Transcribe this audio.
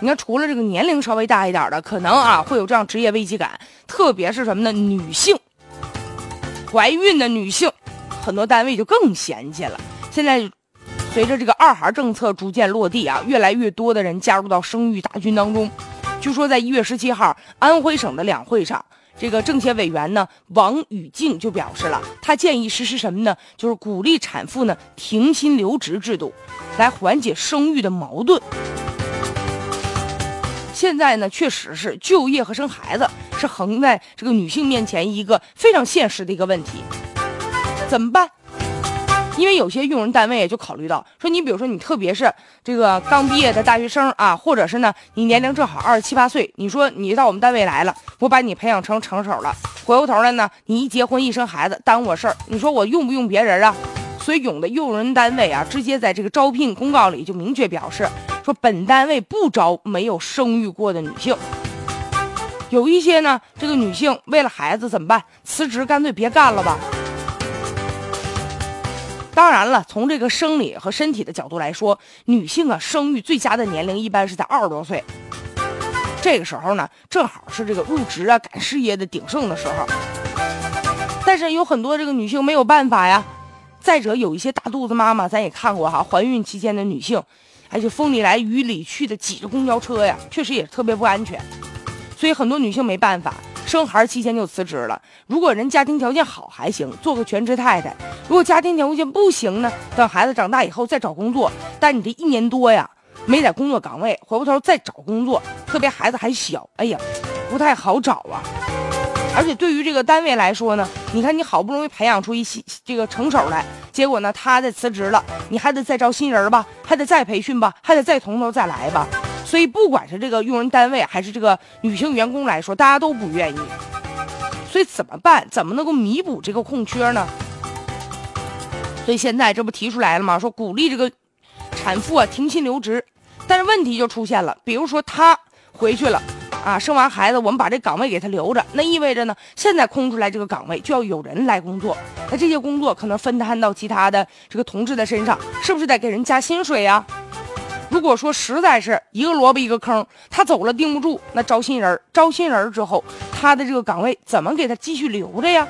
你看，除了这个年龄稍微大一点的，可能啊会有这样职业危机感，特别是什么呢？女性，怀孕的女性，很多单位就更嫌弃了。现在，随着这个二孩政策逐渐落地啊，越来越多的人加入到生育大军当中。据说在一月十七号，安徽省的两会上，这个政协委员呢王宇静就表示了，他建议实施什么呢？就是鼓励产妇呢停薪留职制度，来缓解生育的矛盾。现在呢，确实是就业和生孩子是横在这个女性面前一个非常现实的一个问题，怎么办？因为有些用人单位就考虑到说，你比如说你特别是这个刚毕业的大学生啊，或者是呢你年龄正好二十七八岁，你说你到我们单位来了，我把你培养成成手了，回过头来呢，你一结婚一生孩子耽误我事儿，你说我用不用别人啊？所以有的用人单位啊，直接在这个招聘公告里就明确表示。说本单位不招没有生育过的女性，有一些呢，这个女性为了孩子怎么办？辞职，干脆别干了吧。当然了，从这个生理和身体的角度来说，女性啊，生育最佳的年龄一般是在二十多岁，这个时候呢，正好是这个入职啊、赶事业的鼎盛的时候。但是有很多这个女性没有办法呀。再者，有一些大肚子妈妈，咱也看过哈，怀孕期间的女性。而且风里来雨里去的挤着公交车呀，确实也特别不安全，所以很多女性没办法，生孩儿期间就辞职了。如果人家庭条件好还行，做个全职太太；如果家庭条件不行呢，等孩子长大以后再找工作。但你这一年多呀，没在工作岗位，回过头再找工作，特别孩子还小，哎呀，不太好找啊。而且对于这个单位来说呢，你看你好不容易培养出一些这个成手来，结果呢他再辞职了，你还得再招新人吧，还得再培训吧，还得再从头再来吧。所以不管是这个用人单位还是这个女性员工来说，大家都不愿意。所以怎么办？怎么能够弥补这个空缺呢？所以现在这不提出来了吗？说鼓励这个产妇啊停薪留职，但是问题就出现了，比如说她回去了。啊，生完孩子，我们把这岗位给他留着，那意味着呢，现在空出来这个岗位就要有人来工作，那这些工作可能分摊到其他的这个同志的身上，是不是得给人加薪水呀？如果说实在是一个萝卜一个坑，他走了盯不住，那招新人，招新人之后，他的这个岗位怎么给他继续留着呀？